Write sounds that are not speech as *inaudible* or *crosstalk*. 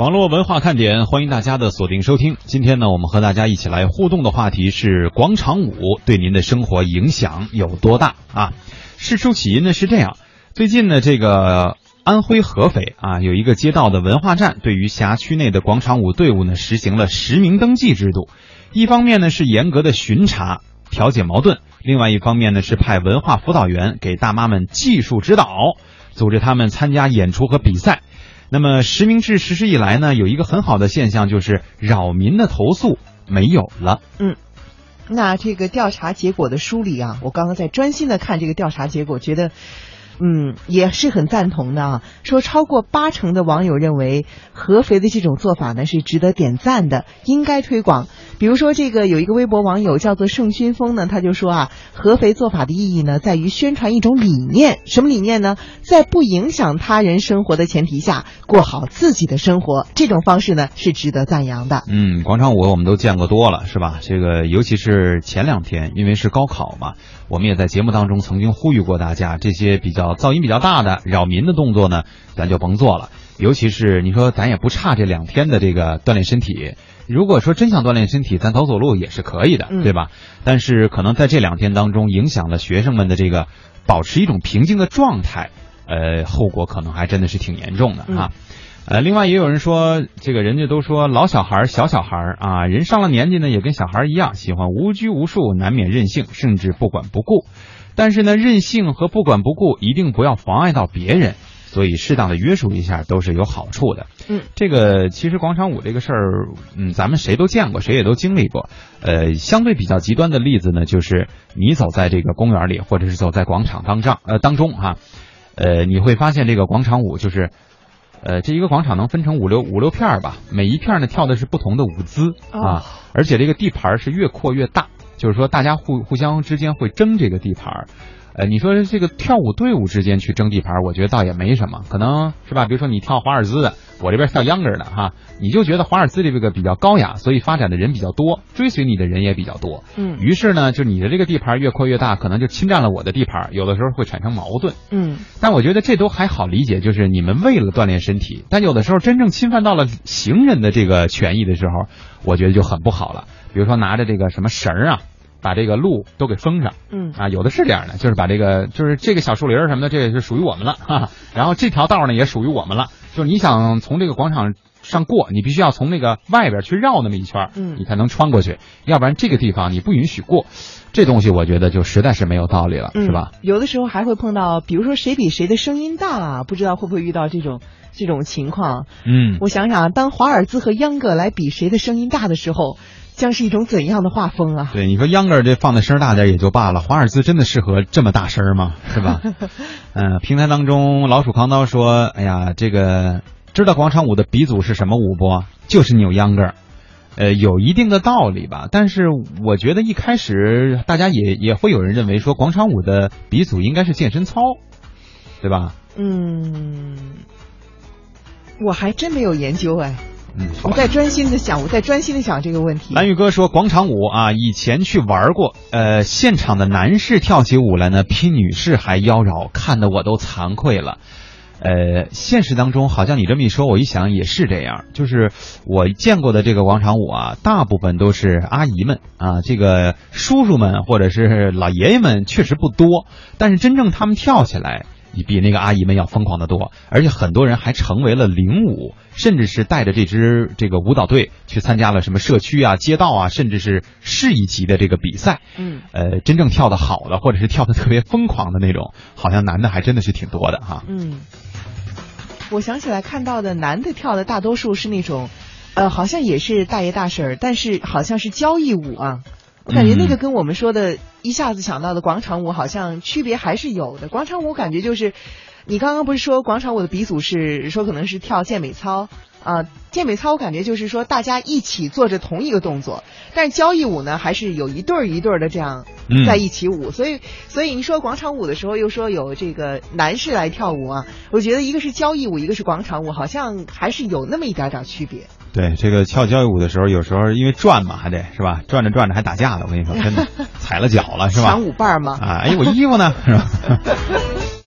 网络文化看点，欢迎大家的锁定收听。今天呢，我们和大家一起来互动的话题是广场舞对您的生活影响有多大啊？事出起因呢是这样，最近呢，这个安徽合肥啊有一个街道的文化站，对于辖区内的广场舞队伍呢实行了实名登记制度。一方面呢是严格的巡查调解矛盾，另外一方面呢是派文化辅导员给大妈们技术指导，组织他们参加演出和比赛。那么实名制实施以来呢，有一个很好的现象，就是扰民的投诉没有了。嗯，那这个调查结果的梳理啊，我刚刚在专心的看这个调查结果，觉得。嗯，也是很赞同的啊。说超过八成的网友认为合肥的这种做法呢是值得点赞的，应该推广。比如说这个有一个微博网友叫做盛军峰呢，他就说啊，合肥做法的意义呢在于宣传一种理念，什么理念呢？在不影响他人生活的前提下过好自己的生活，这种方式呢是值得赞扬的。嗯，广场舞我们都见过多了，是吧？这个尤其是前两天，因为是高考嘛，我们也在节目当中曾经呼吁过大家，这些比较。噪音比较大的扰民的动作呢，咱就甭做了。尤其是你说咱也不差这两天的这个锻炼身体。如果说真想锻炼身体，咱走走路也是可以的，对吧？但是可能在这两天当中，影响了学生们的这个保持一种平静的状态，呃，后果可能还真的是挺严重的啊。呃，另外也有人说，这个人家都说老小孩、小小孩啊，人上了年纪呢，也跟小孩一样，喜欢无拘无束，难免任性，甚至不管不顾。但是呢，任性和不管不顾一定不要妨碍到别人，所以适当的约束一下都是有好处的。嗯，这个其实广场舞这个事儿，嗯，咱们谁都见过，谁也都经历过。呃，相对比较极端的例子呢，就是你走在这个公园里，或者是走在广场当上呃当中哈，呃，你会发现这个广场舞就是，呃，这一个广场能分成五六五六片儿吧，每一片呢跳的是不同的舞姿啊，而且这个地盘是越扩越大。就是说，大家互互相之间会争这个地盘儿，呃，你说这个跳舞队伍之间去争地盘，我觉得倒也没什么，可能是吧？比如说你跳华尔兹的，我这边跳秧歌的哈，你就觉得华尔兹这个比较高雅，所以发展的人比较多，追随你的人也比较多。嗯，于是呢，就你的这个地盘越扩越大，可能就侵占了我的地盘，有的时候会产生矛盾。嗯，但我觉得这都还好理解，就是你们为了锻炼身体，但有的时候真正侵犯到了行人的这个权益的时候，我觉得就很不好了。比如说拿着这个什么绳儿啊。把这个路都给封上，嗯啊，有的是这样的，就是把这个，就是这个小树林什么的，这也是属于我们了哈。然后这条道呢也属于我们了，就是你想从这个广场上过，你必须要从那个外边去绕那么一圈，嗯，你才能穿过去，要不然这个地方你不允许过。这东西我觉得就实在是没有道理了，是吧？有的时候还会碰到，比如说谁比谁的声音大啊，不知道会不会遇到这种这种情况。嗯，我想想，当华尔兹和秧歌来比谁的声音大的时候。将是一种怎样的画风啊？对，你说秧歌这放的声大点也就罢了，华尔兹真的适合这么大声吗？是吧？*laughs* 嗯，平台当中老鼠扛刀说：“哎呀，这个知道广场舞的鼻祖是什么舞不？就是扭秧歌，呃，有一定的道理吧。但是我觉得一开始大家也也会有人认为说广场舞的鼻祖应该是健身操，对吧？嗯，我还真没有研究哎。”嗯，我在专心的想，我在专心的想这个问题。蓝宇哥说，广场舞啊，以前去玩过，呃，现场的男士跳起舞来呢，比女士还妖娆，看得我都惭愧了。呃，现实当中好像你这么一说，我一想也是这样，就是我见过的这个广场舞啊，大部分都是阿姨们啊，这个叔叔们或者是老爷爷们确实不多，但是真正他们跳起来。你比那个阿姨们要疯狂的多，而且很多人还成为了领舞，甚至是带着这支这个舞蹈队去参加了什么社区啊、街道啊，甚至是市一级的这个比赛。嗯，呃，真正跳的好的，或者是跳的特别疯狂的那种，好像男的还真的是挺多的哈。嗯，我想起来看到的男的跳的大多数是那种，呃，好像也是大爷大婶儿，但是好像是交谊舞啊。我感觉那个跟我们说的一下子想到的广场舞好像区别还是有的。广场舞感觉就是，你刚刚不是说广场舞的鼻祖是说可能是跳健美操啊？健美操我感觉就是说大家一起做着同一个动作，但是交谊舞呢还是有一对儿一对儿的这样在一起舞。所以所以你说广场舞的时候又说有这个男士来跳舞啊？我觉得一个是交谊舞，一个是广场舞，好像还是有那么一点点区别。对这个跳交谊舞的时候，有时候因为转嘛，还得是吧？转着转着还打架了，我跟你说，真的 *laughs* 踩了脚了是吧？抢舞伴吗？啊，哎，我衣服呢？是吧？*laughs*